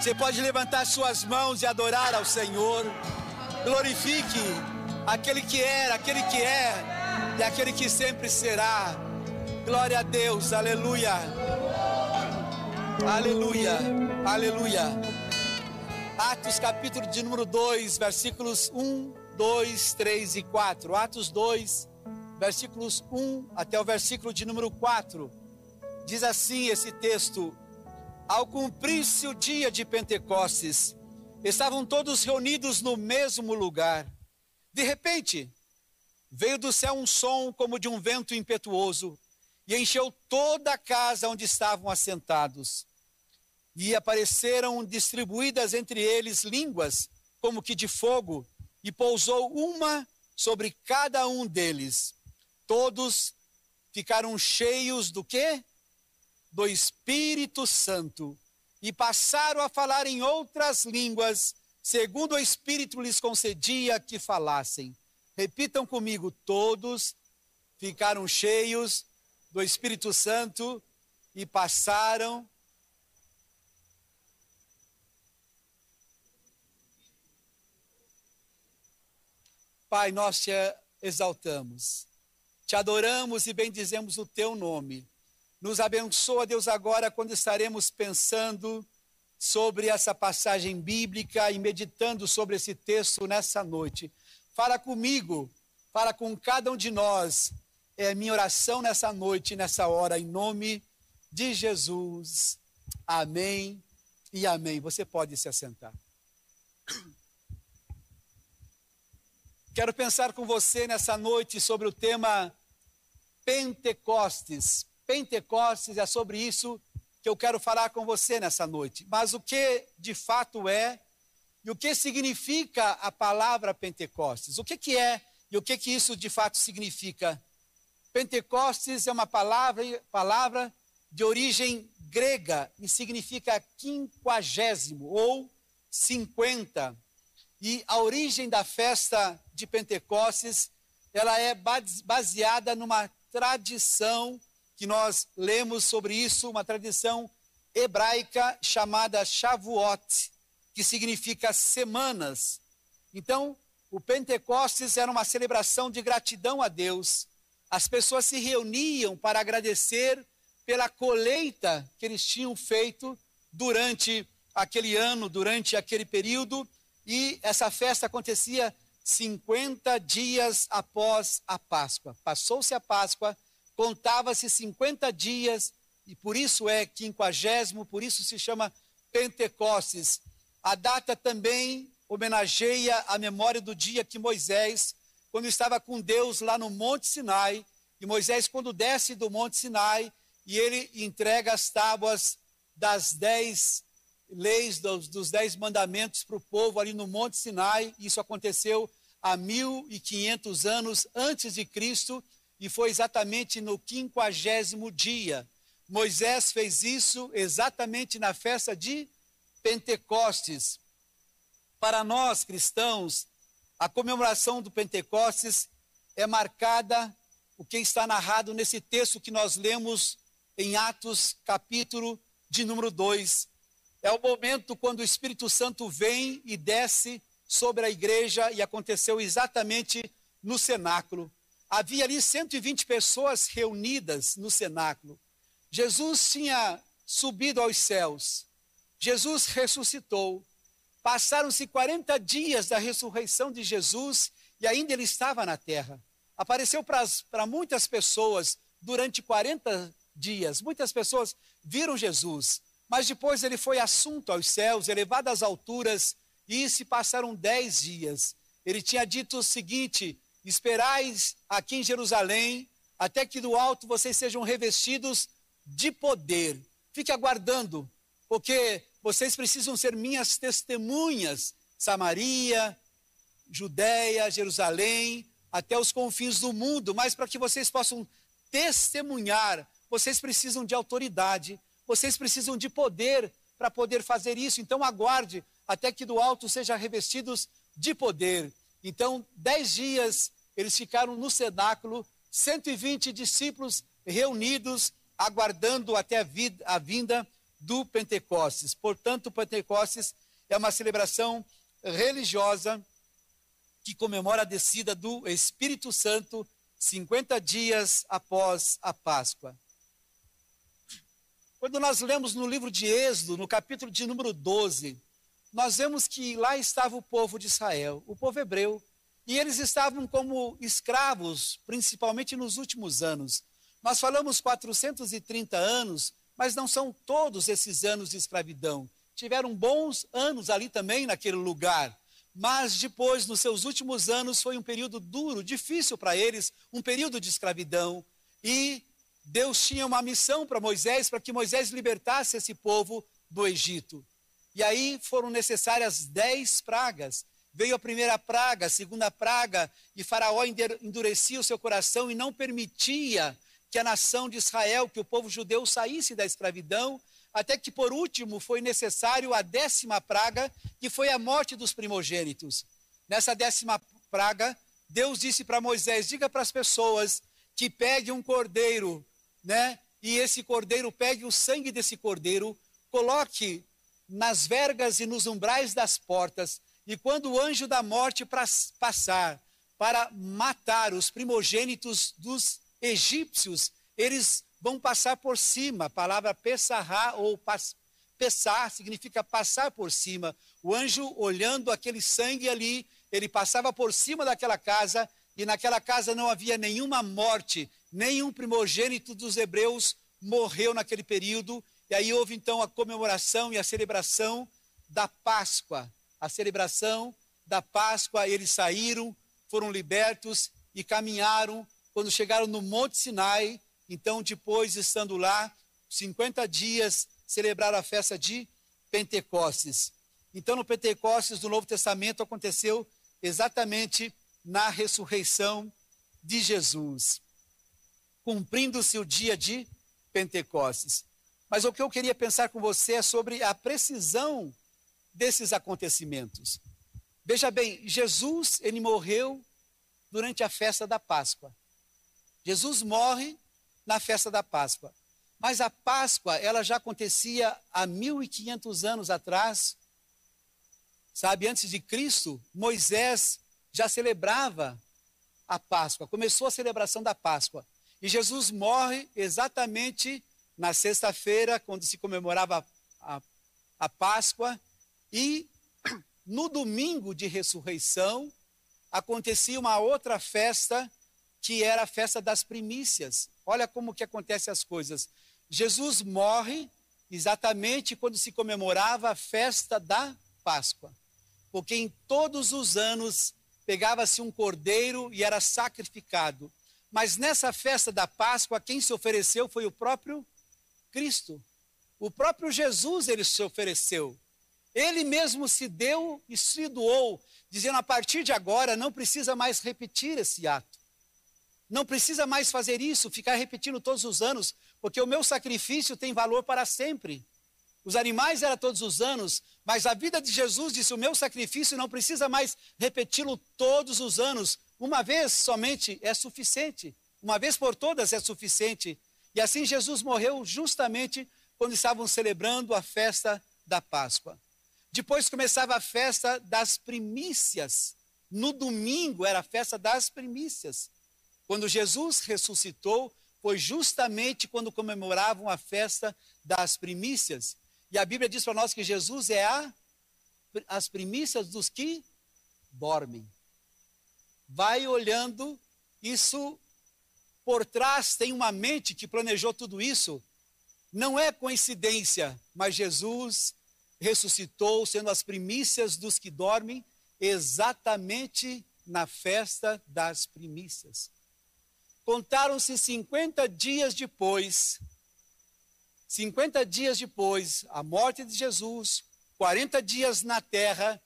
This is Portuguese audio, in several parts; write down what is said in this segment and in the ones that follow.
Você pode levantar suas mãos e adorar ao Senhor. Glorifique aquele que era, aquele que é e aquele que sempre será. Glória a Deus, aleluia. Aleluia, aleluia. Atos capítulo de número 2, versículos 1, 2, 3 e 4. Atos 2, versículos 1 até o versículo de número 4. Diz assim esse texto: Ao cumprir-se o dia de Pentecostes, estavam todos reunidos no mesmo lugar. De repente, veio do céu um som como de um vento impetuoso e encheu toda a casa onde estavam assentados. E apareceram distribuídas entre eles línguas como que de fogo, e pousou uma sobre cada um deles. Todos ficaram cheios do quê? Do Espírito Santo e passaram a falar em outras línguas, segundo o Espírito lhes concedia que falassem. Repitam comigo: todos ficaram cheios do Espírito Santo e passaram Pai, nós te exaltamos, te adoramos e bendizemos o teu nome. Nos abençoa, Deus, agora quando estaremos pensando sobre essa passagem bíblica e meditando sobre esse texto nessa noite. Fala comigo, fala com cada um de nós. É minha oração nessa noite, nessa hora, em nome de Jesus. Amém e amém. Você pode se assentar. Quero pensar com você nessa noite sobre o tema Pentecostes. Pentecostes é sobre isso que eu quero falar com você nessa noite. Mas o que de fato é e o que significa a palavra Pentecostes? O que, que é e o que, que isso de fato significa? Pentecostes é uma palavra, palavra de origem grega e significa quinquagésimo ou cinquenta. E a origem da festa de Pentecostes, ela é baseada numa tradição que nós lemos sobre isso, uma tradição hebraica chamada Shavuot, que significa semanas. Então, o Pentecostes era uma celebração de gratidão a Deus. As pessoas se reuniam para agradecer pela colheita que eles tinham feito durante aquele ano, durante aquele período, e essa festa acontecia 50 dias após a Páscoa. Passou-se a Páscoa, contava-se 50 dias, e por isso é quinquagésimo, por isso se chama Pentecostes. A data também homenageia a memória do dia que Moisés, quando estava com Deus lá no Monte Sinai, e Moisés, quando desce do Monte Sinai, e ele entrega as tábuas das dez leis, dos, dos dez mandamentos para o povo ali no Monte Sinai. Isso aconteceu há 1500 anos antes de Cristo e foi exatamente no quinquagésimo dia. Moisés fez isso exatamente na festa de Pentecostes. Para nós cristãos, a comemoração do Pentecostes é marcada, o que está narrado nesse texto que nós lemos em Atos, capítulo de número 2. É o momento quando o Espírito Santo vem e desce sobre a igreja e aconteceu exatamente no cenáculo. Havia ali 120 pessoas reunidas no cenáculo. Jesus tinha subido aos céus. Jesus ressuscitou. Passaram-se 40 dias da ressurreição de Jesus e ainda ele estava na terra. Apareceu para muitas pessoas durante 40 dias. Muitas pessoas viram Jesus, mas depois ele foi assunto aos céus, elevado às alturas, e se passaram dez dias. Ele tinha dito o seguinte: Esperais aqui em Jerusalém, até que do alto vocês sejam revestidos de poder. Fique aguardando, porque vocês precisam ser minhas testemunhas. Samaria, Judéia, Jerusalém, até os confins do mundo, mas para que vocês possam testemunhar, vocês precisam de autoridade, vocês precisam de poder para poder fazer isso. Então aguarde até que do alto sejam revestidos de poder. Então, dez dias eles ficaram no cenáculo, 120 discípulos reunidos, aguardando até a, vida, a vinda do Pentecostes. Portanto, o Pentecostes é uma celebração religiosa que comemora a descida do Espírito Santo 50 dias após a Páscoa. Quando nós lemos no livro de Êxodo, no capítulo de número 12, nós vemos que lá estava o povo de Israel, o povo hebreu, e eles estavam como escravos, principalmente nos últimos anos. Nós falamos 430 anos, mas não são todos esses anos de escravidão. Tiveram bons anos ali também naquele lugar. Mas depois, nos seus últimos anos, foi um período duro, difícil para eles, um período de escravidão. E Deus tinha uma missão para Moisés, para que Moisés libertasse esse povo do Egito. E aí foram necessárias dez pragas. Veio a primeira praga, a segunda praga, e Faraó endurecia o seu coração e não permitia que a nação de Israel, que o povo judeu saísse da escravidão, até que por último foi necessário a décima praga, que foi a morte dos primogênitos. Nessa décima praga, Deus disse para Moisés: diga para as pessoas que pegue um cordeiro, né? E esse cordeiro pegue o sangue desse cordeiro, coloque nas vergas e nos umbrais das portas, e quando o anjo da morte passar para matar os primogênitos dos egípcios, eles vão passar por cima. A palavra pessará ou pas, pessar significa passar por cima. O anjo olhando aquele sangue ali, ele passava por cima daquela casa e naquela casa não havia nenhuma morte, nenhum primogênito dos hebreus morreu naquele período e aí houve então a comemoração e a celebração da Páscoa. A celebração da Páscoa, eles saíram, foram libertos e caminharam. Quando chegaram no Monte Sinai, então depois estando lá, 50 dias, celebraram a festa de Pentecostes. Então no Pentecostes do Novo Testamento aconteceu exatamente na ressurreição de Jesus, cumprindo-se o dia de Pentecostes. Mas o que eu queria pensar com você é sobre a precisão desses acontecimentos. Veja bem, Jesus, ele morreu durante a festa da Páscoa. Jesus morre na festa da Páscoa. Mas a Páscoa, ela já acontecia há 1500 anos atrás. Sabe, antes de Cristo, Moisés já celebrava a Páscoa, começou a celebração da Páscoa. E Jesus morre exatamente na sexta-feira, quando se comemorava a, a Páscoa, e no domingo de ressurreição, acontecia uma outra festa, que era a festa das primícias. Olha como que acontecem as coisas. Jesus morre exatamente quando se comemorava a festa da Páscoa. Porque em todos os anos pegava-se um cordeiro e era sacrificado. Mas nessa festa da Páscoa, quem se ofereceu foi o próprio Cristo. O próprio Jesus ele se ofereceu. Ele mesmo se deu e se doou, dizendo a partir de agora não precisa mais repetir esse ato. Não precisa mais fazer isso, ficar repetindo todos os anos, porque o meu sacrifício tem valor para sempre. Os animais era todos os anos, mas a vida de Jesus disse: o meu sacrifício não precisa mais repeti-lo todos os anos. Uma vez somente é suficiente. Uma vez por todas é suficiente. E assim Jesus morreu justamente quando estavam celebrando a festa da Páscoa. Depois começava a festa das primícias. No domingo era a festa das primícias. Quando Jesus ressuscitou, foi justamente quando comemoravam a festa das primícias. E a Bíblia diz para nós que Jesus é a, as primícias dos que dormem. Vai olhando, isso por trás tem uma mente que planejou tudo isso. Não é coincidência, mas Jesus ressuscitou, sendo as primícias dos que dormem, exatamente na festa das primícias. Contaram-se 50 dias depois, 50 dias depois, a morte de Jesus, 40 dias na terra,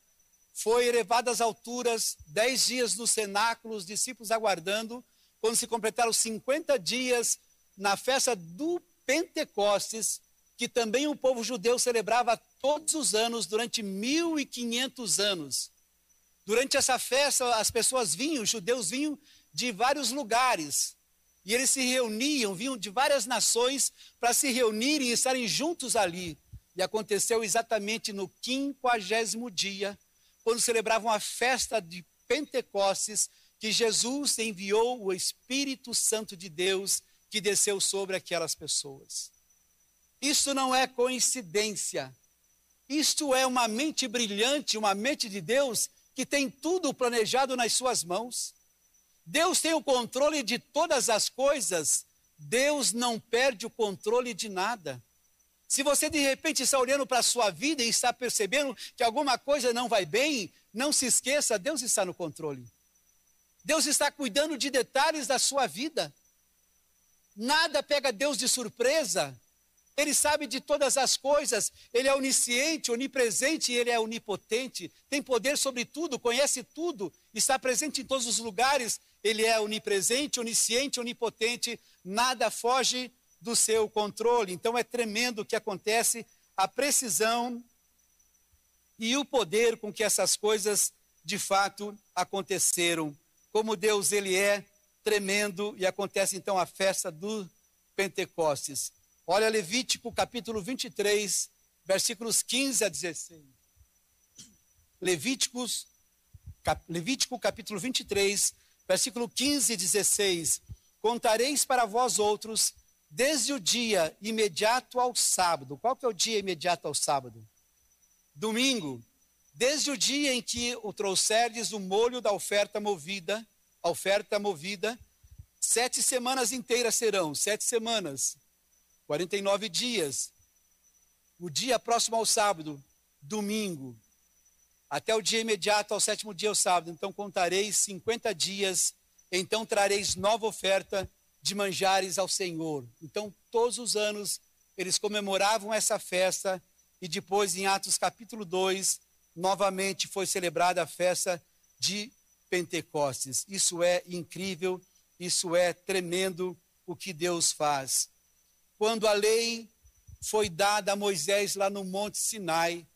foi elevado às alturas, 10 dias no cenáculo, os discípulos aguardando, quando se completaram 50 dias na festa do Pentecostes, que também o povo judeu celebrava todos os anos durante 1500 anos. Durante essa festa, as pessoas vinham, os judeus vinham de vários lugares. E eles se reuniam, vinham de várias nações para se reunirem e estarem juntos ali. e aconteceu exatamente no quinquagésimo dia, quando celebravam a festa de Pentecostes, que Jesus enviou o Espírito Santo de Deus que desceu sobre aquelas pessoas. Isso não é coincidência. Isto é uma mente brilhante, uma mente de Deus que tem tudo planejado nas suas mãos. Deus tem o controle de todas as coisas. Deus não perde o controle de nada. Se você de repente está olhando para a sua vida e está percebendo que alguma coisa não vai bem, não se esqueça, Deus está no controle. Deus está cuidando de detalhes da sua vida. Nada pega Deus de surpresa. Ele sabe de todas as coisas, ele é onisciente, onipresente e ele é onipotente, tem poder sobre tudo, conhece tudo, está presente em todos os lugares, ele é onipresente, onisciente, onipotente, nada foge do seu controle. Então é tremendo o que acontece, a precisão e o poder com que essas coisas de fato aconteceram. Como Deus ele é tremendo e acontece então a festa do Pentecostes. Olha Levítico capítulo 23, versículos 15 a 16. Levíticos, cap, Levítico capítulo 23, versículo 15 e 16. Contareis para vós outros desde o dia imediato ao sábado. Qual que é o dia imediato ao sábado? Domingo. Desde o dia em que o trouxerdes o molho da oferta movida, a oferta movida, sete semanas inteiras serão, sete semanas, 49 dias. O dia próximo ao sábado, domingo, até o dia imediato ao sétimo dia, ao sábado. Então contareis 50 dias, então trareis nova oferta de manjares ao Senhor. Então, todos os anos, eles comemoravam essa festa e depois, em Atos capítulo 2, novamente foi celebrada a festa de Pentecostes. Isso é incrível, isso é tremendo o que Deus faz. Quando a lei foi dada a Moisés lá no Monte Sinai,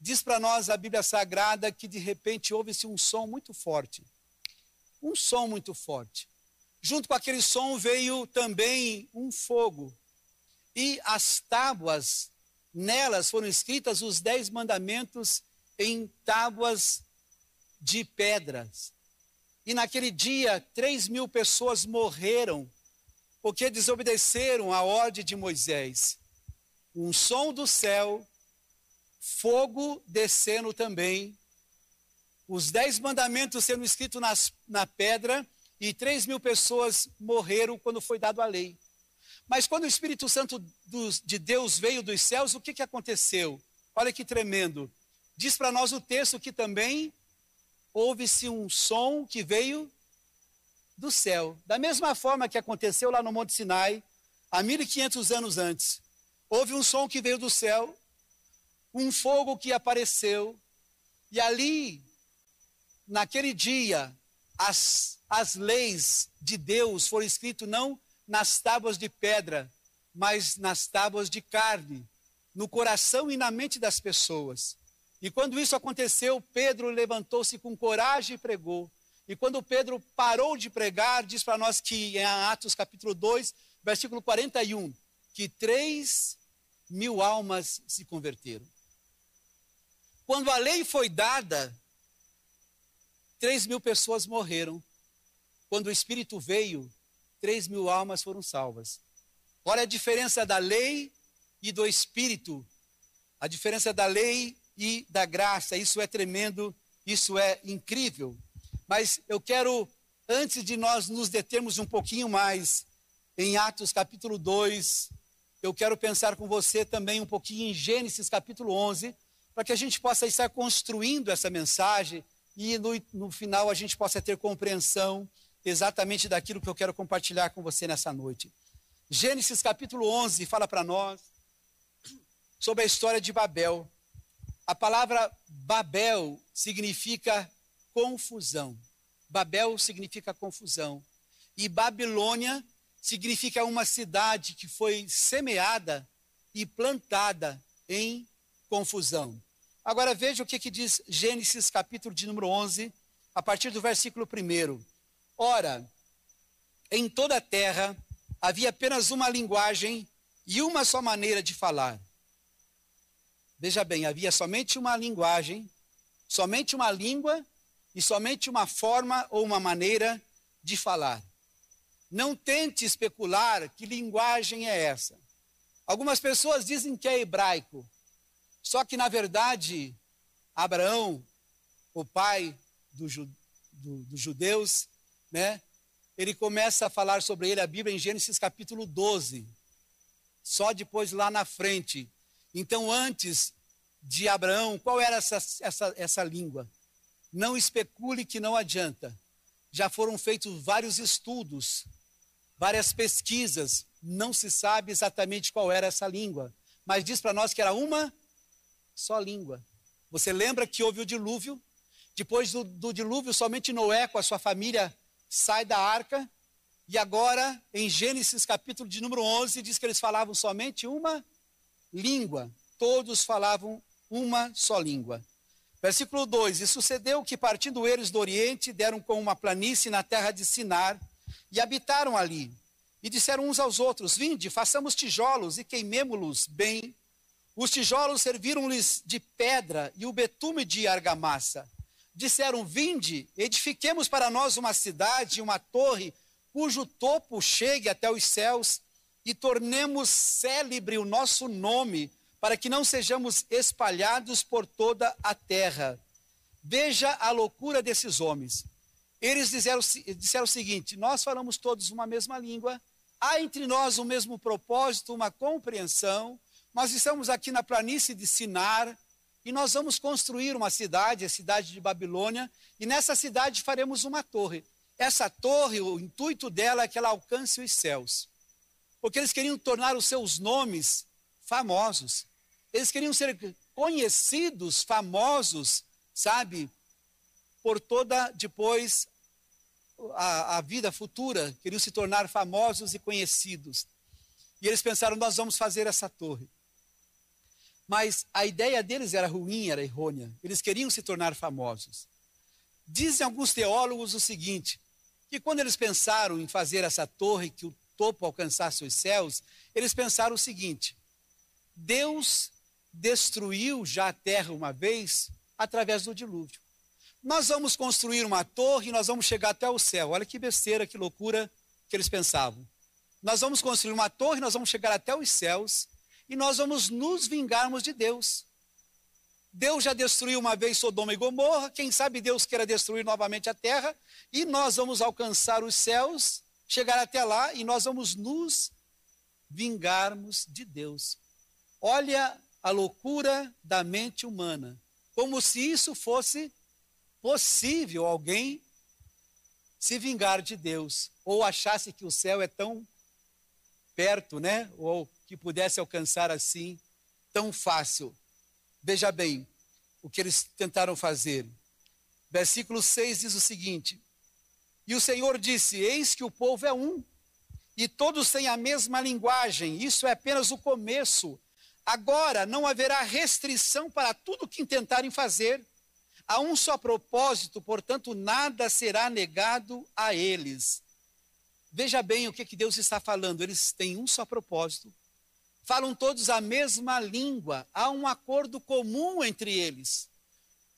diz para nós a Bíblia Sagrada que de repente houve-se um som muito forte. Um som muito forte. Junto com aquele som veio também um fogo. E as tábuas, nelas foram escritas os dez mandamentos em tábuas de pedras. E naquele dia, três mil pessoas morreram porque desobedeceram a ordem de Moisés. Um som do céu, fogo descendo também, os dez mandamentos sendo escritos nas, na pedra e 3 mil pessoas morreram quando foi dado a lei. Mas quando o Espírito Santo de Deus veio dos céus, o que, que aconteceu? Olha que tremendo. Diz para nós o texto que também houve-se um som que veio do céu. Da mesma forma que aconteceu lá no Monte Sinai, há 1500 anos antes. Houve um som que veio do céu, um fogo que apareceu, e ali, naquele dia, as as leis de Deus foram escritas não nas tábuas de pedra, mas nas tábuas de carne, no coração e na mente das pessoas. E quando isso aconteceu, Pedro levantou-se com coragem e pregou. E quando Pedro parou de pregar, diz para nós que em Atos capítulo 2, versículo 41, que três mil almas se converteram. Quando a lei foi dada, três mil pessoas morreram. Quando o Espírito veio, três mil almas foram salvas. Olha a diferença da lei e do Espírito, a diferença da lei e da graça. Isso é tremendo, isso é incrível. Mas eu quero, antes de nós nos determos um pouquinho mais em Atos capítulo 2, eu quero pensar com você também um pouquinho em Gênesis capítulo 11, para que a gente possa estar construindo essa mensagem e no, no final a gente possa ter compreensão exatamente daquilo que eu quero compartilhar com você nessa noite. Gênesis capítulo 11 fala para nós sobre a história de Babel. A palavra Babel significa confusão. Babel significa confusão. E Babilônia significa uma cidade que foi semeada e plantada em confusão. Agora veja o que, que diz Gênesis capítulo de número 11, a partir do versículo 1. Ora, em toda a terra havia apenas uma linguagem e uma só maneira de falar. Veja bem, havia somente uma linguagem, somente uma língua e somente uma forma ou uma maneira de falar. Não tente especular que linguagem é essa. Algumas pessoas dizem que é hebraico, só que na verdade, Abraão, o pai do, do, dos judeus, né? Ele começa a falar sobre ele a Bíblia em Gênesis capítulo 12. Só depois lá na frente. Então, antes de Abraão, qual era essa, essa, essa língua? Não especule que não adianta. Já foram feitos vários estudos, várias pesquisas, não se sabe exatamente qual era essa língua, mas diz para nós que era uma só língua. Você lembra que houve o dilúvio? Depois do, do dilúvio, somente Noé com a sua família sai da arca. E agora, em Gênesis capítulo de número 11, diz que eles falavam somente uma língua. Todos falavam uma só língua. Versículo 2: E sucedeu que, partindo eles do Oriente, deram com uma planície na terra de Sinar e habitaram ali. E disseram uns aos outros: Vinde, façamos tijolos e queimemo-los bem. Os tijolos serviram-lhes de pedra e o betume de argamassa disseram: Vinde, edifiquemos para nós uma cidade, uma torre, cujo topo chegue até os céus, e tornemos célebre o nosso nome, para que não sejamos espalhados por toda a terra. Veja a loucura desses homens. Eles disseram, disseram o seguinte: Nós falamos todos uma mesma língua, há entre nós o mesmo propósito, uma compreensão. Nós estamos aqui na planície de Sinar, e nós vamos construir uma cidade, a cidade de Babilônia, e nessa cidade faremos uma torre. Essa torre, o intuito dela é que ela alcance os céus. Porque eles queriam tornar os seus nomes famosos. Eles queriam ser conhecidos, famosos, sabe? Por toda depois a, a vida futura. Queriam se tornar famosos e conhecidos. E eles pensaram: nós vamos fazer essa torre. Mas a ideia deles era ruim, era errônea. Eles queriam se tornar famosos. Dizem alguns teólogos o seguinte: que quando eles pensaram em fazer essa torre, que o topo alcançasse os céus, eles pensaram o seguinte: Deus destruiu já a terra uma vez através do dilúvio. Nós vamos construir uma torre e nós vamos chegar até o céu. Olha que besteira, que loucura que eles pensavam. Nós vamos construir uma torre, nós vamos chegar até os céus e nós vamos nos vingarmos de Deus. Deus já destruiu uma vez Sodoma e Gomorra, quem sabe Deus queira destruir novamente a terra, e nós vamos alcançar os céus, chegar até lá, e nós vamos nos vingarmos de Deus. Olha a loucura da mente humana, como se isso fosse possível alguém se vingar de Deus, ou achasse que o céu é tão perto, né? Ou que pudesse alcançar assim tão fácil. Veja bem o que eles tentaram fazer. Versículo 6 diz o seguinte: E o Senhor disse: Eis que o povo é um, e todos têm a mesma linguagem, isso é apenas o começo. Agora não haverá restrição para tudo que intentarem fazer. Há um só propósito, portanto, nada será negado a eles. Veja bem o que, que Deus está falando. Eles têm um só propósito, falam todos a mesma língua, há um acordo comum entre eles.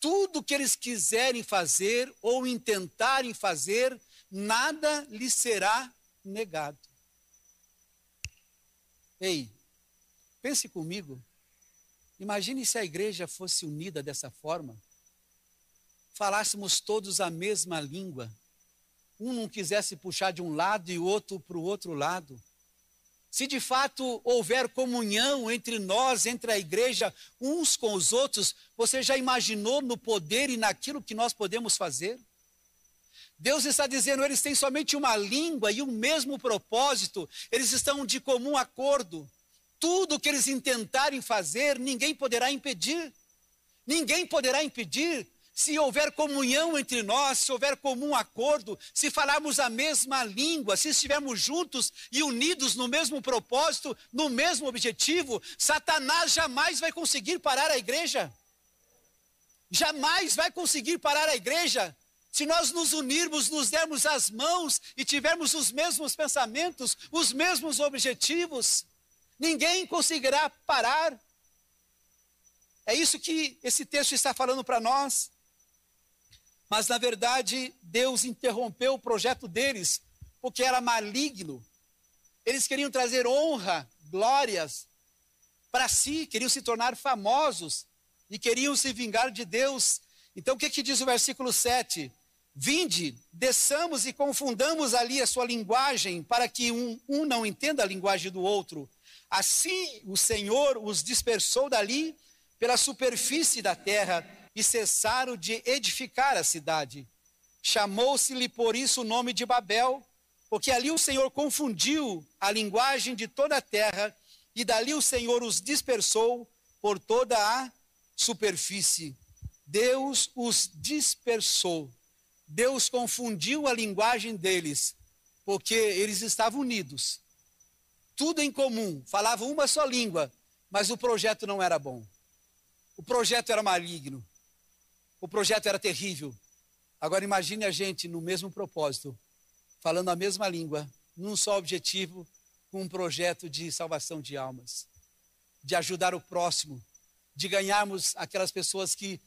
Tudo que eles quiserem fazer ou intentarem fazer, nada lhes será negado. Ei, pense comigo. Imagine se a igreja fosse unida dessa forma. Falássemos todos a mesma língua. Um não quisesse puxar de um lado e o outro para o outro lado se de fato houver comunhão entre nós, entre a igreja, uns com os outros, você já imaginou no poder e naquilo que nós podemos fazer? Deus está dizendo, eles têm somente uma língua e o um mesmo propósito, eles estão de comum acordo. Tudo que eles intentarem fazer, ninguém poderá impedir. Ninguém poderá impedir se houver comunhão entre nós, se houver comum acordo, se falarmos a mesma língua, se estivermos juntos e unidos no mesmo propósito, no mesmo objetivo, Satanás jamais vai conseguir parar a igreja. Jamais vai conseguir parar a igreja. Se nós nos unirmos, nos dermos as mãos e tivermos os mesmos pensamentos, os mesmos objetivos, ninguém conseguirá parar. É isso que esse texto está falando para nós. Mas, na verdade, Deus interrompeu o projeto deles, porque era maligno. Eles queriam trazer honra, glórias para si, queriam se tornar famosos e queriam se vingar de Deus. Então, o que, que diz o versículo 7? Vinde, desçamos e confundamos ali a sua linguagem, para que um, um não entenda a linguagem do outro. Assim o Senhor os dispersou dali pela superfície da terra e cessaram de edificar a cidade. Chamou-se-lhe por isso o nome de Babel, porque ali o Senhor confundiu a linguagem de toda a terra e dali o Senhor os dispersou por toda a superfície. Deus os dispersou. Deus confundiu a linguagem deles, porque eles estavam unidos. Tudo em comum, falavam uma só língua, mas o projeto não era bom. O projeto era maligno. O projeto era terrível. Agora imagine a gente no mesmo propósito, falando a mesma língua, num só objetivo, com um projeto de salvação de almas, de ajudar o próximo, de ganharmos aquelas pessoas que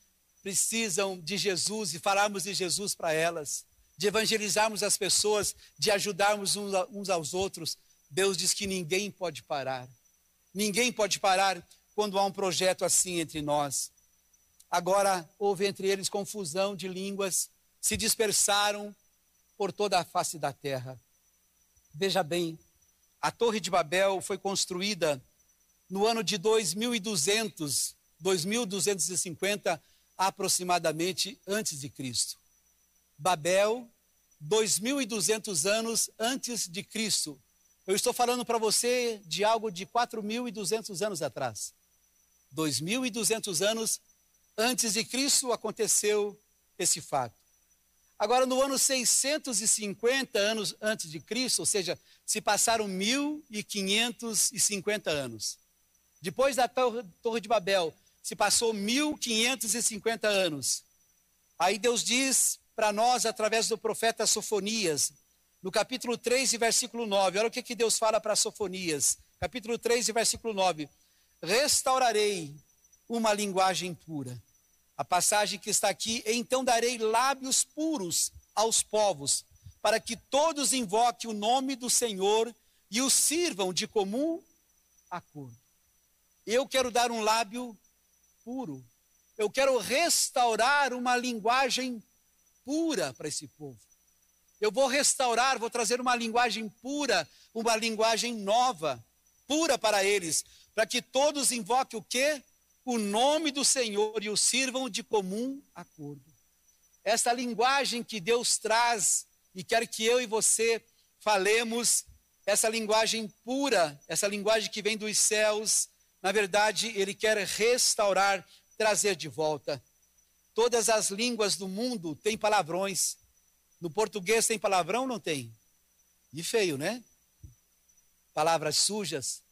precisam de Jesus e falarmos de Jesus para elas, de evangelizarmos as pessoas, de ajudarmos uns aos outros. Deus diz que ninguém pode parar. Ninguém pode parar quando há um projeto assim entre nós. Agora houve entre eles confusão de línguas, se dispersaram por toda a face da terra. Veja bem, a Torre de Babel foi construída no ano de 2200, 2250 aproximadamente antes de Cristo. Babel, 2200 anos antes de Cristo. Eu estou falando para você de algo de 4200 anos atrás. 2.200 anos antes de Cristo aconteceu esse fato. Agora, no ano 650 anos antes de Cristo, ou seja, se passaram 1.550 anos. Depois da Torre de Babel, se passou 1.550 anos. Aí Deus diz para nós, através do profeta Sofonias, no capítulo 3 e versículo 9, olha o que, que Deus fala para Sofonias, capítulo 3 e versículo 9: restaurarei uma linguagem pura. A passagem que está aqui, então darei lábios puros aos povos, para que todos invoquem o nome do Senhor e o sirvam de comum acordo. Eu quero dar um lábio puro. Eu quero restaurar uma linguagem pura para esse povo. Eu vou restaurar, vou trazer uma linguagem pura, uma linguagem nova, pura para eles, para que todos invoquem o quê? O nome do Senhor e o sirvam de comum acordo. Essa linguagem que Deus traz e quer que eu e você falemos, essa linguagem pura, essa linguagem que vem dos céus, na verdade, Ele quer restaurar, trazer de volta. Todas as línguas do mundo têm palavrões. No português tem palavrão ou não tem? E feio, né? Palavras sujas,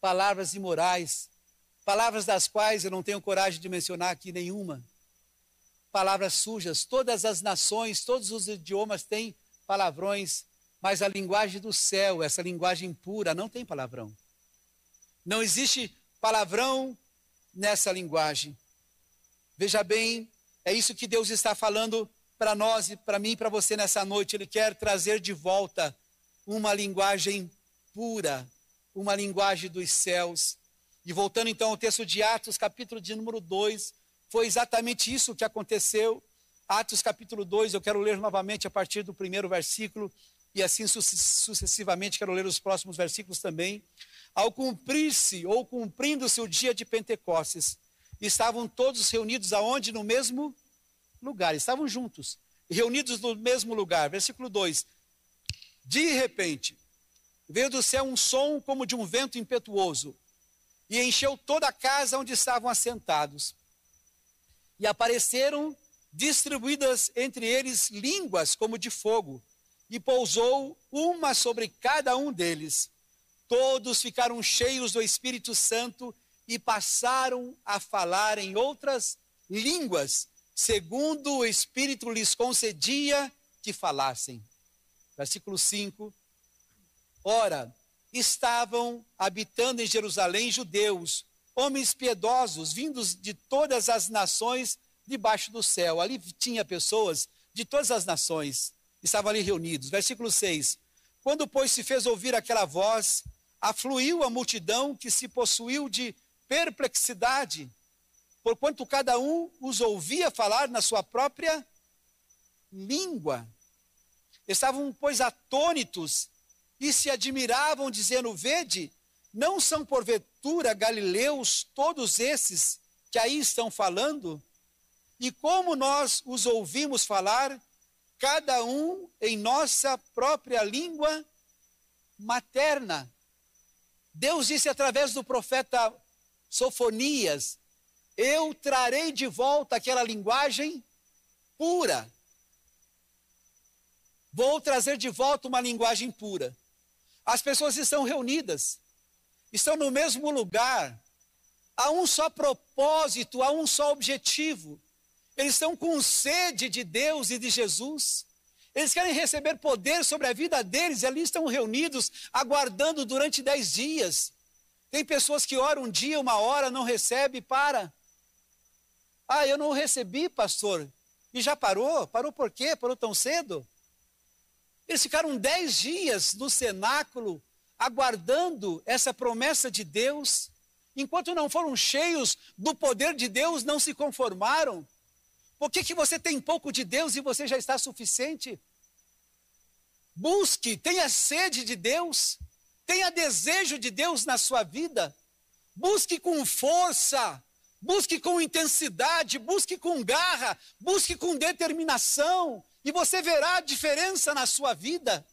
palavras imorais, palavras das quais eu não tenho coragem de mencionar aqui nenhuma. Palavras sujas, todas as nações, todos os idiomas têm palavrões, mas a linguagem do céu, essa linguagem pura, não tem palavrão. Não existe palavrão nessa linguagem. Veja bem, é isso que Deus está falando para nós e para mim e para você nessa noite. Ele quer trazer de volta uma linguagem pura, uma linguagem dos céus. E voltando então ao texto de Atos, capítulo de número 2, foi exatamente isso que aconteceu. Atos capítulo 2, eu quero ler novamente a partir do primeiro versículo, e assim sucessivamente, quero ler os próximos versículos também. Ao cumprir-se, ou cumprindo-se o dia de Pentecostes, estavam todos reunidos aonde? No mesmo lugar, estavam juntos, reunidos no mesmo lugar. Versículo 2: De repente, Veio do céu um som como de um vento impetuoso e encheu toda a casa onde estavam assentados. E apareceram distribuídas entre eles línguas como de fogo, e pousou uma sobre cada um deles. Todos ficaram cheios do Espírito Santo e passaram a falar em outras línguas, segundo o Espírito lhes concedia que falassem. Versículo 5 Ora, estavam habitando em Jerusalém judeus, homens piedosos, vindos de todas as nações debaixo do céu. Ali tinha pessoas de todas as nações, estavam ali reunidos. Versículo 6. Quando, pois, se fez ouvir aquela voz, afluiu a multidão que se possuiu de perplexidade, porquanto cada um os ouvia falar na sua própria língua. Estavam, pois, atônitos e se admiravam, dizendo: Vede, não são porventura galileus todos esses que aí estão falando? E como nós os ouvimos falar, cada um em nossa própria língua materna. Deus disse através do profeta Sofonias: Eu trarei de volta aquela linguagem pura. Vou trazer de volta uma linguagem pura. As pessoas estão reunidas, estão no mesmo lugar, há um só propósito, há um só objetivo. Eles estão com sede de Deus e de Jesus. Eles querem receber poder sobre a vida deles e ali estão reunidos, aguardando durante dez dias. Tem pessoas que oram um dia, uma hora, não recebe, para. Ah, eu não recebi, pastor. E já parou? Parou por quê? Parou tão cedo? Eles ficaram dez dias no cenáculo, aguardando essa promessa de Deus. Enquanto não foram cheios do poder de Deus, não se conformaram. Por que, que você tem pouco de Deus e você já está suficiente? Busque, tenha sede de Deus, tenha desejo de Deus na sua vida. Busque com força, busque com intensidade, busque com garra, busque com determinação, e você verá a diferença na sua vida.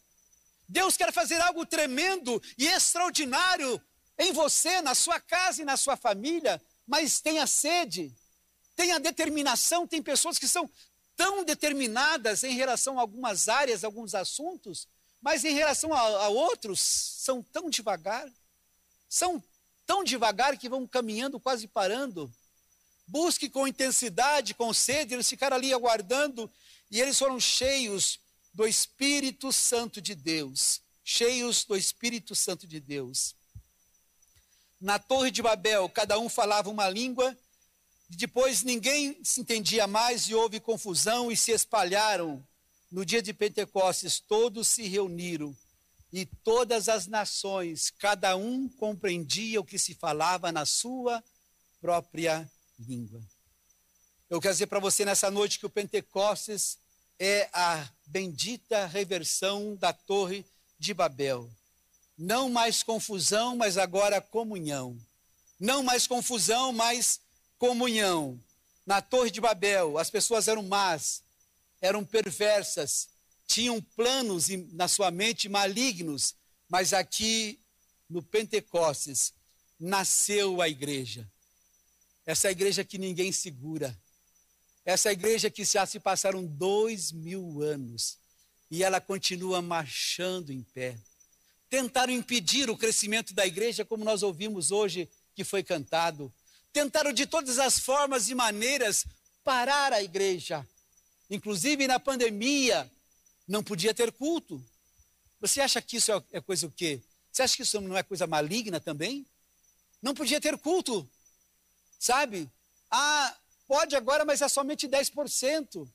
Deus quer fazer algo tremendo e extraordinário em você, na sua casa e na sua família, mas tenha sede, tenha determinação. Tem pessoas que são tão determinadas em relação a algumas áreas, alguns assuntos, mas em relação a, a outros, são tão devagar, são tão devagar que vão caminhando, quase parando. Busque com intensidade, com sede, eles ficaram ali aguardando e eles foram cheios do Espírito Santo de Deus. Cheios do Espírito Santo de Deus. Na Torre de Babel, cada um falava uma língua, depois ninguém se entendia mais e houve confusão e se espalharam. No dia de Pentecostes, todos se reuniram e todas as nações, cada um compreendia o que se falava na sua própria língua. Eu quero dizer para você nessa noite que o Pentecostes é a bendita reversão da Torre de Babel. Não mais confusão, mas agora comunhão. Não mais confusão, mas comunhão. Na Torre de Babel, as pessoas eram más, eram perversas, tinham planos na sua mente malignos, mas aqui no Pentecostes nasceu a igreja. Essa igreja que ninguém segura, essa igreja que já se passaram dois mil anos e ela continua marchando em pé. Tentaram impedir o crescimento da igreja, como nós ouvimos hoje que foi cantado. Tentaram de todas as formas e maneiras parar a igreja. Inclusive na pandemia, não podia ter culto. Você acha que isso é, é coisa o quê? Você acha que isso não é coisa maligna também? Não podia ter culto, sabe? Ah, Pode agora, mas é somente 10%.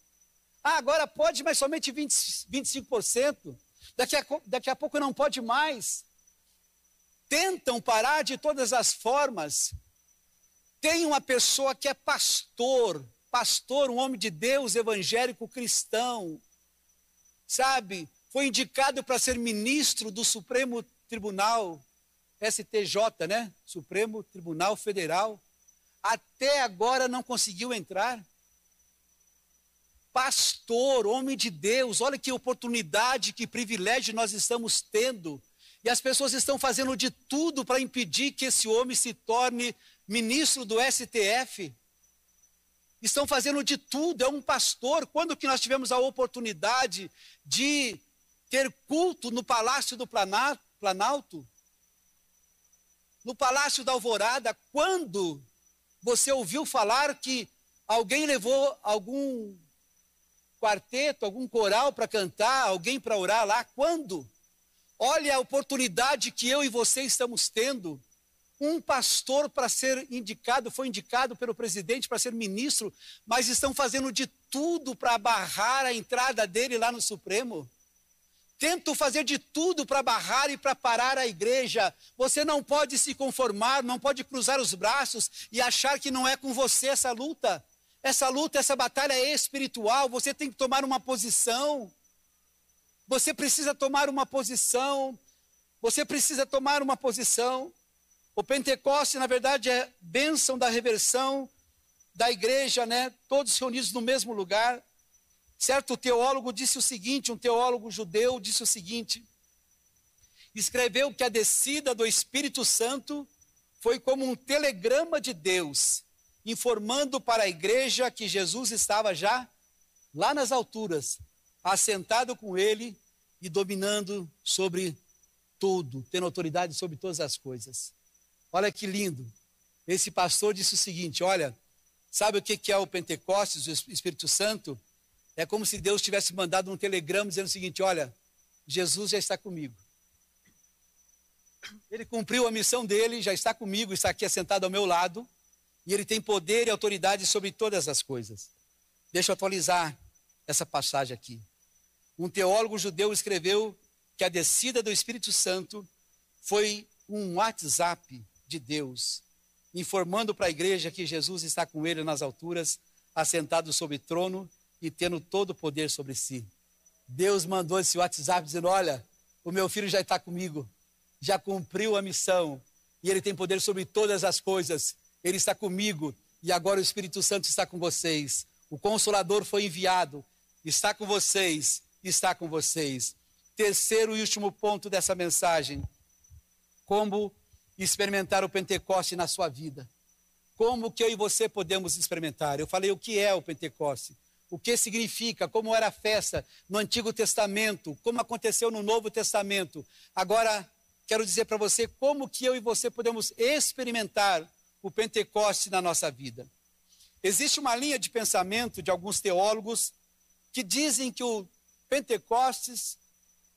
Ah, agora pode, mas somente 20, 25%. Daqui a, daqui a pouco não pode mais. Tentam parar de todas as formas. Tem uma pessoa que é pastor, pastor, um homem de Deus, evangélico cristão, sabe? Foi indicado para ser ministro do Supremo Tribunal, STJ, né? Supremo Tribunal Federal até agora não conseguiu entrar. Pastor, homem de Deus, olha que oportunidade, que privilégio nós estamos tendo. E as pessoas estão fazendo de tudo para impedir que esse homem se torne ministro do STF. Estão fazendo de tudo, é um pastor. Quando que nós tivemos a oportunidade de ter culto no Palácio do Planalto? No Palácio da Alvorada, quando você ouviu falar que alguém levou algum quarteto, algum coral para cantar, alguém para orar lá? Quando? Olha a oportunidade que eu e você estamos tendo. um pastor para ser indicado, foi indicado pelo presidente para ser ministro, mas estão fazendo de tudo para barrar a entrada dele lá no Supremo. Tentam fazer de tudo para barrar e para parar a igreja. Você não pode se conformar, não pode cruzar os braços e achar que não é com você essa luta. Essa luta, essa batalha é espiritual. Você tem que tomar uma posição. Você precisa tomar uma posição. Você precisa tomar uma posição. O Pentecoste, na verdade, é bênção da reversão da igreja, né? Todos reunidos no mesmo lugar. Certo teólogo disse o seguinte, um teólogo judeu disse o seguinte: escreveu que a descida do Espírito Santo foi como um telegrama de Deus, informando para a igreja que Jesus estava já lá nas alturas, assentado com ele e dominando sobre tudo, tendo autoridade sobre todas as coisas. Olha que lindo. Esse pastor disse o seguinte: olha, sabe o que é o Pentecostes, o Espírito Santo? É como se Deus tivesse mandado um telegrama dizendo o seguinte: olha, Jesus já está comigo. Ele cumpriu a missão dele, já está comigo, está aqui assentado ao meu lado, e ele tem poder e autoridade sobre todas as coisas. Deixa eu atualizar essa passagem aqui. Um teólogo judeu escreveu que a descida do Espírito Santo foi um WhatsApp de Deus, informando para a igreja que Jesus está com ele nas alturas, assentado sobre trono e tendo todo o poder sobre si. Deus mandou esse WhatsApp dizendo: Olha, o meu filho já está comigo, já cumpriu a missão e ele tem poder sobre todas as coisas. Ele está comigo e agora o Espírito Santo está com vocês. O Consolador foi enviado, está com vocês, está com vocês. Terceiro e último ponto dessa mensagem: como experimentar o Pentecoste na sua vida. Como que eu e você podemos experimentar? Eu falei o que é o Pentecoste, o que significa, como era a festa no Antigo Testamento, como aconteceu no Novo Testamento. Agora, quero dizer para você como que eu e você podemos experimentar o Pentecoste na nossa vida. Existe uma linha de pensamento de alguns teólogos que dizem que o Pentecostes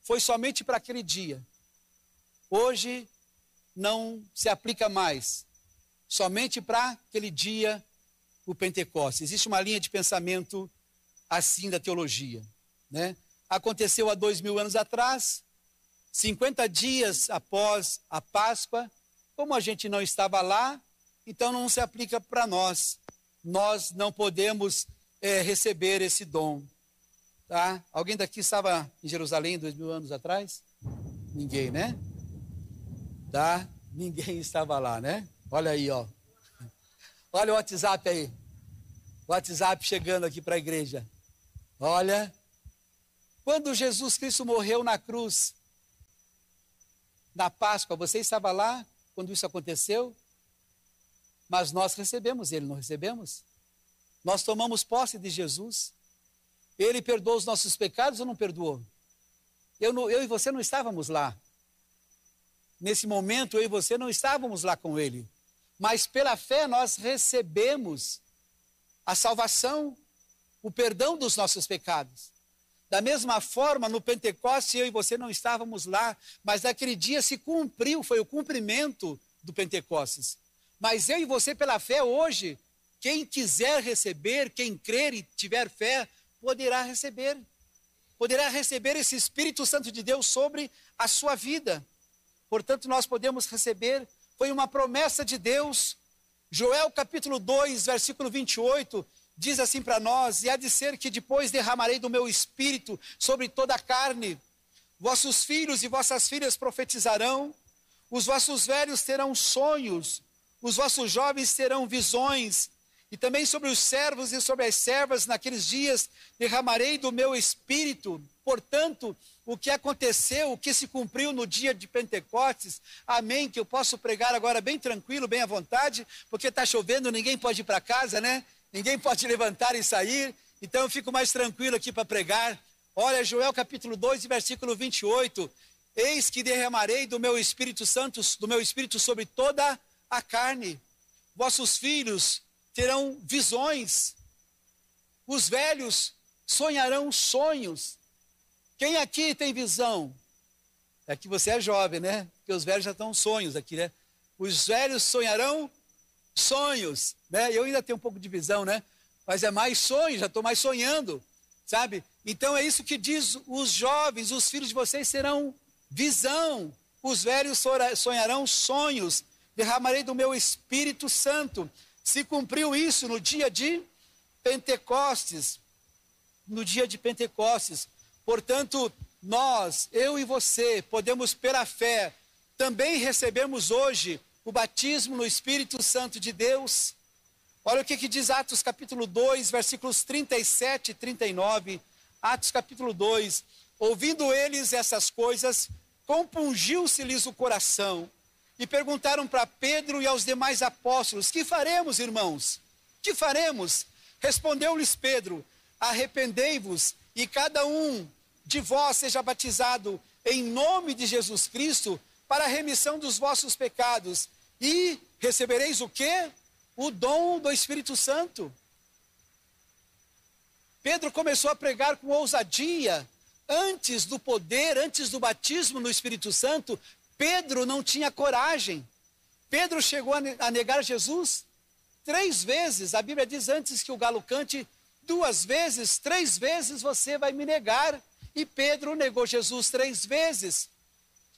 foi somente para aquele dia. Hoje não se aplica mais somente para aquele dia, o Pentecostes. Existe uma linha de pensamento assim da teologia. Né? Aconteceu há dois mil anos atrás, 50 dias após a Páscoa, como a gente não estava lá, então não se aplica para nós. Nós não podemos é, receber esse dom. Tá? Alguém daqui estava em Jerusalém dois mil anos atrás? Ninguém, né? Tá? Ninguém estava lá, né? Olha aí, ó. Olha o WhatsApp aí. WhatsApp chegando aqui para a igreja. Olha. Quando Jesus Cristo morreu na cruz, na Páscoa, você estava lá quando isso aconteceu? Mas nós recebemos ele, não recebemos? Nós tomamos posse de Jesus. Ele perdoou os nossos pecados ou não perdoou? Eu, eu e você não estávamos lá. Nesse momento, eu e você não estávamos lá com ele. Mas pela fé nós recebemos a salvação, o perdão dos nossos pecados. Da mesma forma, no Pentecoste, eu e você não estávamos lá, mas naquele dia se cumpriu, foi o cumprimento do Pentecostes. Mas eu e você, pela fé, hoje, quem quiser receber, quem crer e tiver fé, poderá receber. Poderá receber esse Espírito Santo de Deus sobre a sua vida portanto nós podemos receber, foi uma promessa de Deus. Joel capítulo 2, versículo 28, diz assim para nós: E há de ser que depois derramarei do meu espírito sobre toda a carne, vossos filhos e vossas filhas profetizarão, os vossos velhos terão sonhos, os vossos jovens terão visões, e também sobre os servos e sobre as servas naqueles dias derramarei do meu espírito. Portanto, o que aconteceu, o que se cumpriu no dia de Pentecostes, amém, que eu posso pregar agora bem tranquilo, bem à vontade, porque está chovendo, ninguém pode ir para casa, né? Ninguém pode levantar e sair, então eu fico mais tranquilo aqui para pregar. Olha, Joel capítulo 2, versículo 28. Eis que derramarei do meu Espírito Santo, do meu Espírito sobre toda a carne. Vossos filhos terão visões. Os velhos sonharão sonhos. Quem aqui tem visão? É que você é jovem, né? Porque os velhos já estão sonhos aqui, né? os velhos sonharão sonhos, né? Eu ainda tenho um pouco de visão, né? Mas é mais sonho, já estou mais sonhando, sabe? Então é isso que diz: os jovens, os filhos de vocês serão visão, os velhos sonharão sonhos, derramarei do meu Espírito Santo. Se cumpriu isso no dia de Pentecostes, no dia de Pentecostes. Portanto, nós, eu e você, podemos pela fé também recebemos hoje o batismo no Espírito Santo de Deus. Olha o que, que diz Atos capítulo 2, versículos 37 e 39. Atos capítulo 2. Ouvindo eles essas coisas, compungiu-se-lhes o coração e perguntaram para Pedro e aos demais apóstolos: Que faremos, irmãos? Que faremos? Respondeu-lhes Pedro: Arrependei-vos e cada um de vós seja batizado em nome de Jesus Cristo para a remissão dos vossos pecados e recebereis o quê? O dom do Espírito Santo. Pedro começou a pregar com ousadia. Antes do poder, antes do batismo no Espírito Santo, Pedro não tinha coragem. Pedro chegou a negar Jesus três vezes. A Bíblia diz antes que o galo cante, duas vezes, três vezes você vai me negar. E Pedro negou Jesus três vezes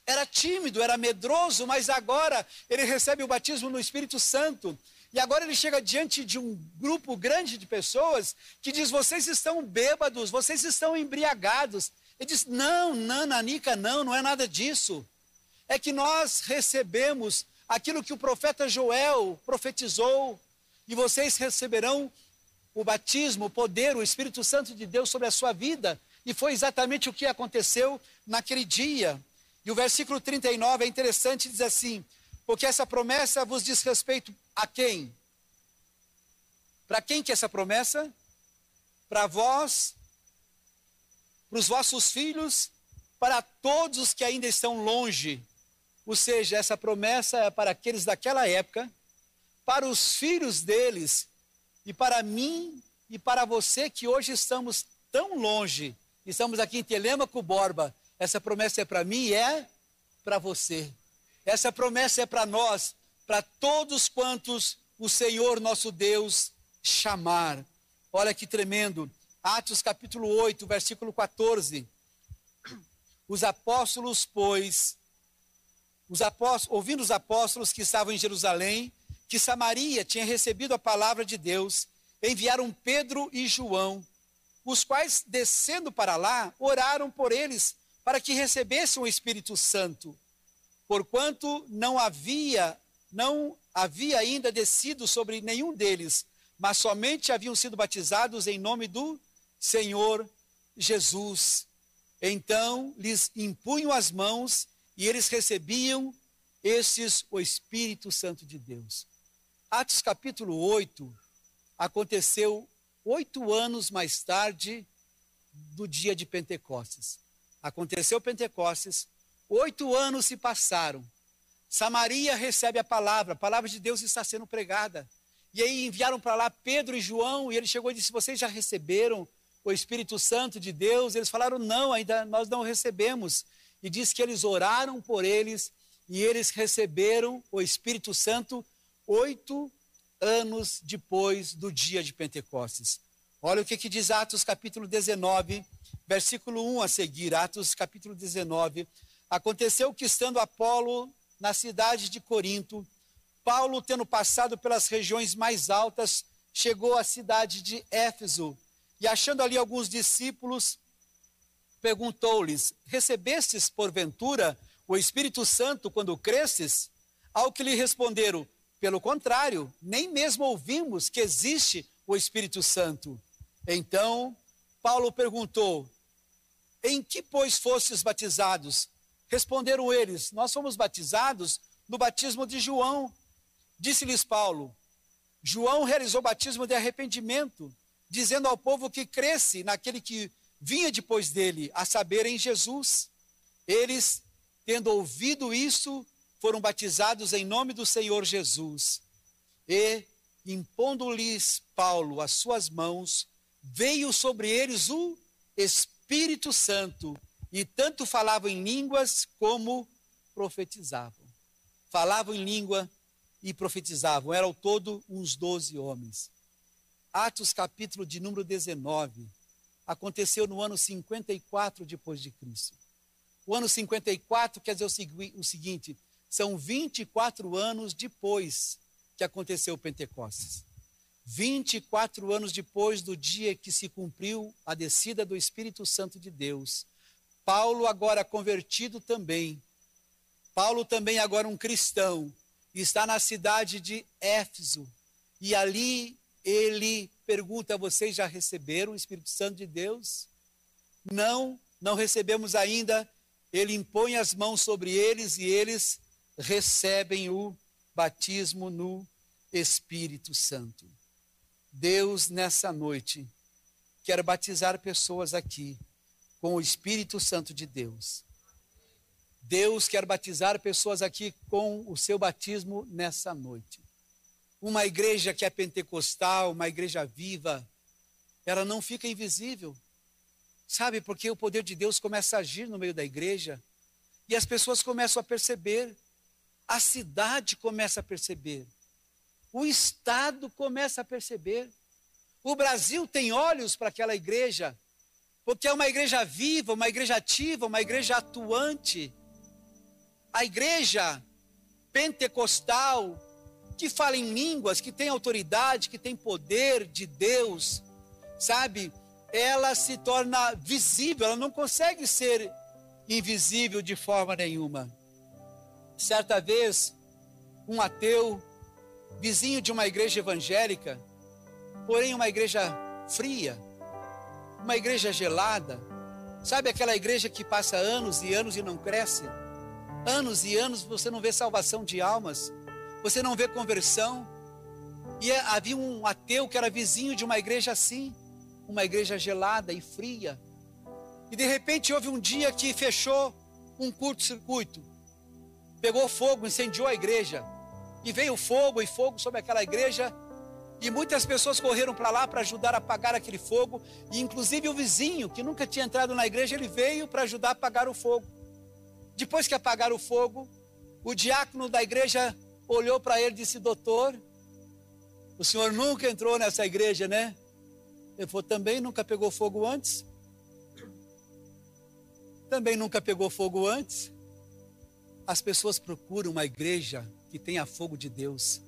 era tímido, era medroso, mas agora ele recebe o batismo no Espírito Santo. E agora ele chega diante de um grupo grande de pessoas que diz: vocês estão bêbados, vocês estão embriagados. Ele diz: não, não, Nanica, não, não é nada disso. É que nós recebemos aquilo que o profeta Joel profetizou, e vocês receberão o batismo, o poder, o Espírito Santo de Deus sobre a sua vida. E foi exatamente o que aconteceu naquele dia. E o versículo 39 é interessante, diz assim: porque essa promessa vos diz respeito a quem? Para quem que é essa promessa? Para vós, para os vossos filhos, para todos os que ainda estão longe. Ou seja, essa promessa é para aqueles daquela época, para os filhos deles, e para mim e para você que hoje estamos tão longe. Estamos aqui em Telemaco Borba, essa promessa é para mim e é para você. Essa promessa é para nós, para todos quantos o Senhor nosso Deus chamar. Olha que tremendo. Atos capítulo 8, versículo 14. Os apóstolos, pois, os apóstolos, ouvindo os apóstolos que estavam em Jerusalém, que Samaria tinha recebido a palavra de Deus, enviaram Pedro e João, os quais, descendo para lá, oraram por eles para que recebessem o Espírito Santo, porquanto não havia, não havia ainda descido sobre nenhum deles, mas somente haviam sido batizados em nome do Senhor Jesus. Então lhes impunham as mãos e eles recebiam esses o Espírito Santo de Deus. Atos capítulo 8 aconteceu oito anos mais tarde do dia de Pentecostes. Aconteceu Pentecostes, oito anos se passaram. Samaria recebe a palavra, a palavra de Deus está sendo pregada. E aí enviaram para lá Pedro e João, e ele chegou e disse: Vocês já receberam o Espírito Santo de Deus? Eles falaram: Não, ainda nós não recebemos. E diz que eles oraram por eles, e eles receberam o Espírito Santo oito anos depois do dia de Pentecostes. Olha o que, que diz Atos capítulo 19, versículo 1 a seguir, Atos capítulo 19. Aconteceu que, estando Apolo na cidade de Corinto, Paulo, tendo passado pelas regiões mais altas, chegou à cidade de Éfeso e, achando ali alguns discípulos, perguntou-lhes: Recebestes, porventura, o Espírito Santo quando cresces? Ao que lhe responderam: Pelo contrário, nem mesmo ouvimos que existe o Espírito Santo. Então, Paulo perguntou: em que, pois, fostes batizados? Responderam eles: Nós fomos batizados no batismo de João. Disse-lhes Paulo: João realizou batismo de arrependimento, dizendo ao povo que cresce naquele que vinha depois dele, a saber, em Jesus. Eles, tendo ouvido isso, foram batizados em nome do Senhor Jesus. E, impondo-lhes Paulo as suas mãos, veio sobre eles o Espírito Espírito Santo e tanto falavam em línguas como profetizavam. falavam em língua e profetizavam. Eram ao todo uns doze homens. Atos capítulo de número 19 aconteceu no ano 54 depois de Cristo. O ano 54 quer dizer o seguinte, são 24 anos depois que aconteceu o Pentecostes. 24 anos depois do dia que se cumpriu a descida do Espírito Santo de Deus, Paulo, agora convertido também, Paulo também agora um cristão, está na cidade de Éfeso, e ali ele pergunta: vocês já receberam o Espírito Santo de Deus? Não, não recebemos ainda. Ele impõe as mãos sobre eles e eles recebem o batismo no Espírito Santo. Deus, nessa noite, quer batizar pessoas aqui com o Espírito Santo de Deus. Deus quer batizar pessoas aqui com o seu batismo nessa noite. Uma igreja que é pentecostal, uma igreja viva, ela não fica invisível. Sabe, porque o poder de Deus começa a agir no meio da igreja e as pessoas começam a perceber, a cidade começa a perceber o Estado começa a perceber. O Brasil tem olhos para aquela igreja, porque é uma igreja viva, uma igreja ativa, uma igreja atuante. A igreja pentecostal, que fala em línguas, que tem autoridade, que tem poder de Deus, sabe? Ela se torna visível, ela não consegue ser invisível de forma nenhuma. Certa vez, um ateu vizinho de uma igreja evangélica, porém uma igreja fria, uma igreja gelada. Sabe aquela igreja que passa anos e anos e não cresce? Anos e anos você não vê salvação de almas, você não vê conversão. E é, havia um ateu que era vizinho de uma igreja assim, uma igreja gelada e fria. E de repente houve um dia que fechou um curto-circuito, pegou fogo, incendiou a igreja e veio fogo e fogo sobre aquela igreja. E muitas pessoas correram para lá para ajudar a apagar aquele fogo. E inclusive o vizinho, que nunca tinha entrado na igreja, ele veio para ajudar a apagar o fogo. Depois que apagaram o fogo, o diácono da igreja olhou para ele e disse: Doutor, o senhor nunca entrou nessa igreja, né? Ele falou: Também nunca pegou fogo antes? Também nunca pegou fogo antes? As pessoas procuram uma igreja que tenha fogo de Deus.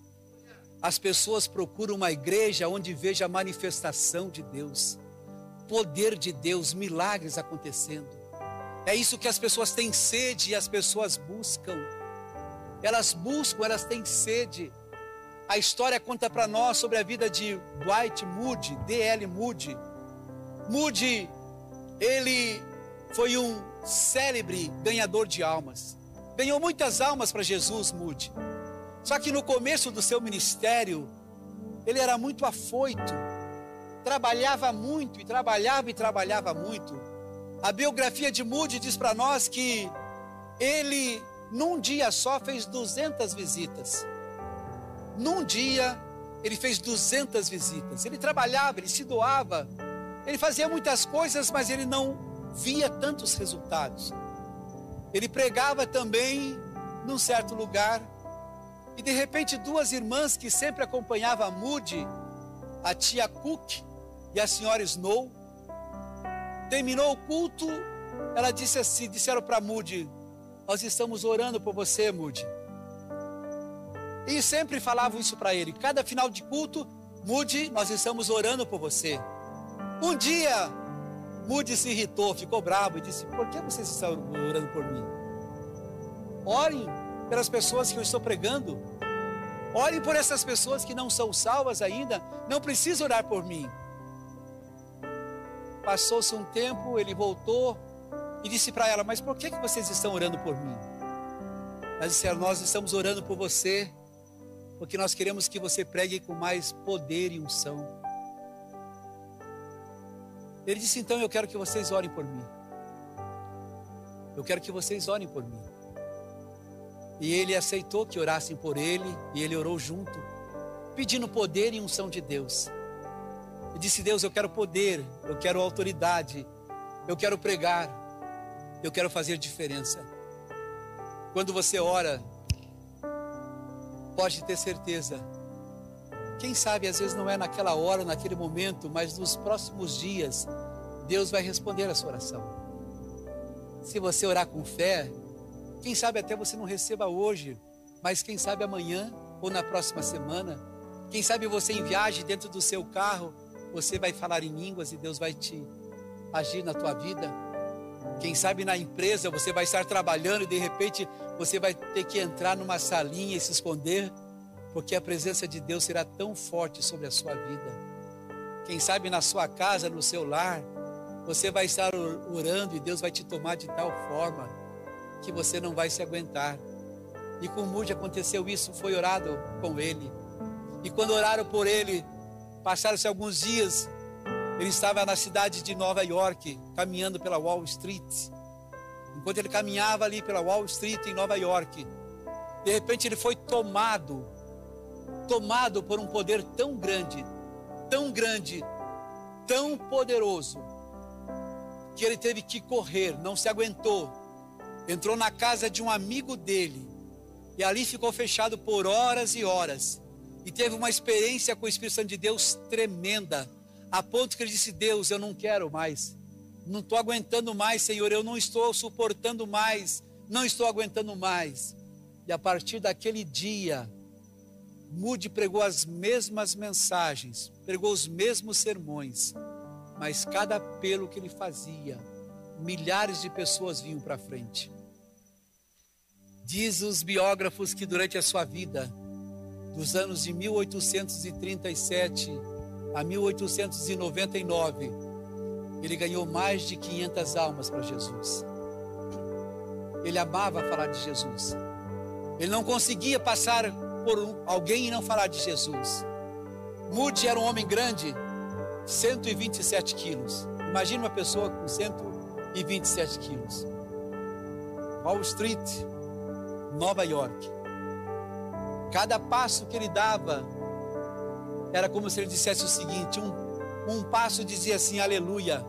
As pessoas procuram uma igreja onde veja a manifestação de Deus, poder de Deus, milagres acontecendo. É isso que as pessoas têm sede e as pessoas buscam. Elas buscam, elas têm sede. A história conta para nós sobre a vida de Dwight Moody, D.L. Moody. Moody, ele foi um célebre ganhador de almas. Ganhou muitas almas para Jesus, Moody. Só que no começo do seu ministério, ele era muito afoito, trabalhava muito, e trabalhava e trabalhava muito. A biografia de Moody diz para nós que ele, num dia só, fez 200 visitas. Num dia, ele fez 200 visitas. Ele trabalhava, ele se doava, ele fazia muitas coisas, mas ele não via tantos resultados. Ele pregava também num certo lugar e de repente, duas irmãs que sempre acompanhavam a Moody, a tia Cook e a senhora Snow, terminou o culto, ela disse assim, disseram para Moody, nós estamos orando por você, Moody. E sempre falavam isso para ele. Cada final de culto, Moody, nós estamos orando por você. Um dia, Moody se irritou, ficou bravo e disse: Por que vocês estão orando por mim? Orem pelas pessoas que eu estou pregando. Orem por essas pessoas que não são salvas ainda. Não precisa orar por mim. Passou-se um tempo, ele voltou e disse para ela: Mas por que, que vocês estão orando por mim? Elas disseram: Nós estamos orando por você, porque nós queremos que você pregue com mais poder e unção. Ele disse: Então eu quero que vocês orem por mim. Eu quero que vocês orem por mim. E ele aceitou que orassem por ele, e ele orou junto, pedindo poder e unção de Deus. E disse: Deus, eu quero poder, eu quero autoridade, eu quero pregar, eu quero fazer diferença. Quando você ora, pode ter certeza. Quem sabe às vezes não é naquela hora, naquele momento, mas nos próximos dias, Deus vai responder a sua oração. Se você orar com fé, quem sabe até você não receba hoje, mas quem sabe amanhã ou na próxima semana. Quem sabe você em viagem dentro do seu carro, você vai falar em línguas e Deus vai te agir na tua vida. Quem sabe na empresa você vai estar trabalhando e de repente você vai ter que entrar numa salinha e se esconder, porque a presença de Deus será tão forte sobre a sua vida. Quem sabe na sua casa, no seu lar, você vai estar orando e Deus vai te tomar de tal forma que você não vai se aguentar. E com Mude aconteceu isso, foi orado com ele. E quando oraram por ele, passaram-se alguns dias, ele estava na cidade de Nova York, caminhando pela Wall Street. Enquanto ele caminhava ali pela Wall Street em Nova York, de repente ele foi tomado, tomado por um poder tão grande, tão grande, tão poderoso, que ele teve que correr, não se aguentou. Entrou na casa de um amigo dele e ali ficou fechado por horas e horas. E teve uma experiência com o Espírito Santo de Deus tremenda a ponto que ele disse: Deus, eu não quero mais, não estou aguentando mais, Senhor, eu não estou suportando mais, não estou aguentando mais. E a partir daquele dia, Mude pregou as mesmas mensagens, pregou os mesmos sermões, mas cada apelo que ele fazia, milhares de pessoas vinham para frente. Diz os biógrafos que durante a sua vida, dos anos de 1837 a 1899, ele ganhou mais de 500 almas para Jesus. Ele amava falar de Jesus. Ele não conseguia passar por alguém e não falar de Jesus. Moody era um homem grande, 127 quilos. Imagina uma pessoa com 127 quilos. Wall Street, Nova York. Cada passo que ele dava era como se ele dissesse o seguinte: um, um passo dizia assim, aleluia,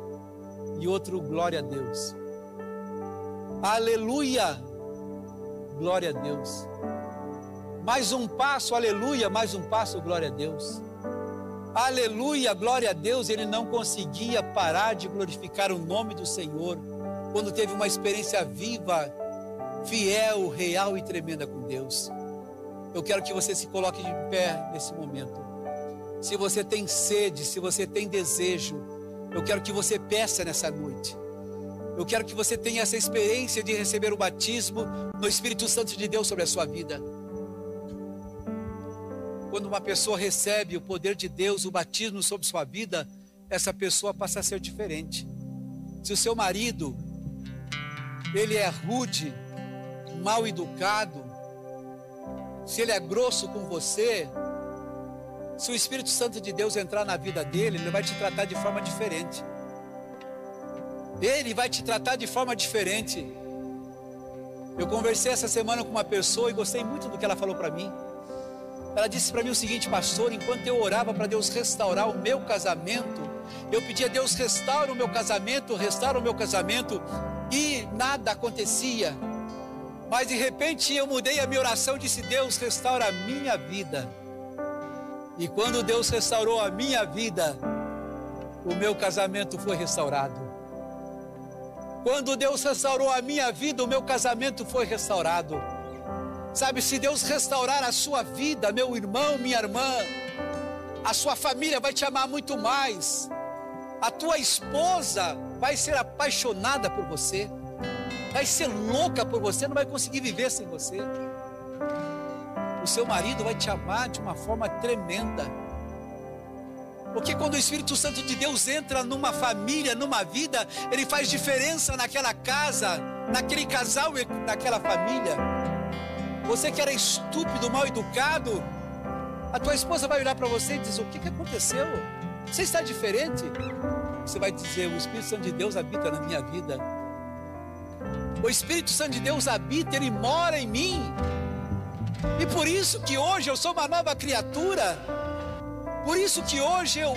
e outro, glória a Deus. Aleluia, glória a Deus. Mais um passo, aleluia, mais um passo, glória a Deus. Aleluia, glória a Deus. Ele não conseguia parar de glorificar o nome do Senhor quando teve uma experiência viva, fiel, real e tremenda com Deus. Eu quero que você se coloque de pé nesse momento se você tem sede, se você tem desejo, eu quero que você peça nessa noite. Eu quero que você tenha essa experiência de receber o batismo no Espírito Santo de Deus sobre a sua vida. Quando uma pessoa recebe o poder de Deus, o batismo sobre sua vida, essa pessoa passa a ser diferente. Se o seu marido ele é rude, mal educado, se ele é grosso com você, se o Espírito Santo de Deus entrar na vida dele, ele vai te tratar de forma diferente. Ele vai te tratar de forma diferente. Eu conversei essa semana com uma pessoa e gostei muito do que ela falou para mim. Ela disse para mim o seguinte, pastor: enquanto eu orava para Deus restaurar o meu casamento, eu pedia a Deus restaura o meu casamento, restaura o meu casamento, e nada acontecia. Mas de repente eu mudei a minha oração e disse: Deus restaura a minha vida. E quando Deus restaurou a minha vida, o meu casamento foi restaurado. Quando Deus restaurou a minha vida, o meu casamento foi restaurado. Sabe, se Deus restaurar a sua vida, meu irmão, minha irmã, a sua família vai te amar muito mais. A tua esposa vai ser apaixonada por você, vai ser louca por você, não vai conseguir viver sem você o seu marido vai te amar de uma forma tremenda. Porque quando o Espírito Santo de Deus entra numa família, numa vida, ele faz diferença naquela casa, naquele casal e naquela família. Você que era estúpido, mal educado, a tua esposa vai olhar para você e dizer: O que, que aconteceu? Você está diferente? Você vai dizer: O Espírito Santo de Deus habita na minha vida. O Espírito Santo de Deus habita, ele mora em mim. E por isso que hoje eu sou uma nova criatura. Por isso que hoje eu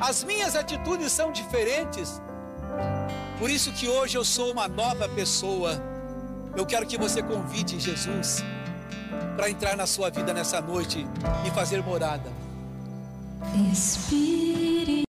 as minhas atitudes são diferentes. Por isso que hoje eu sou uma nova pessoa. Eu quero que você convide Jesus para entrar na sua vida nessa noite e fazer morada. Espírito.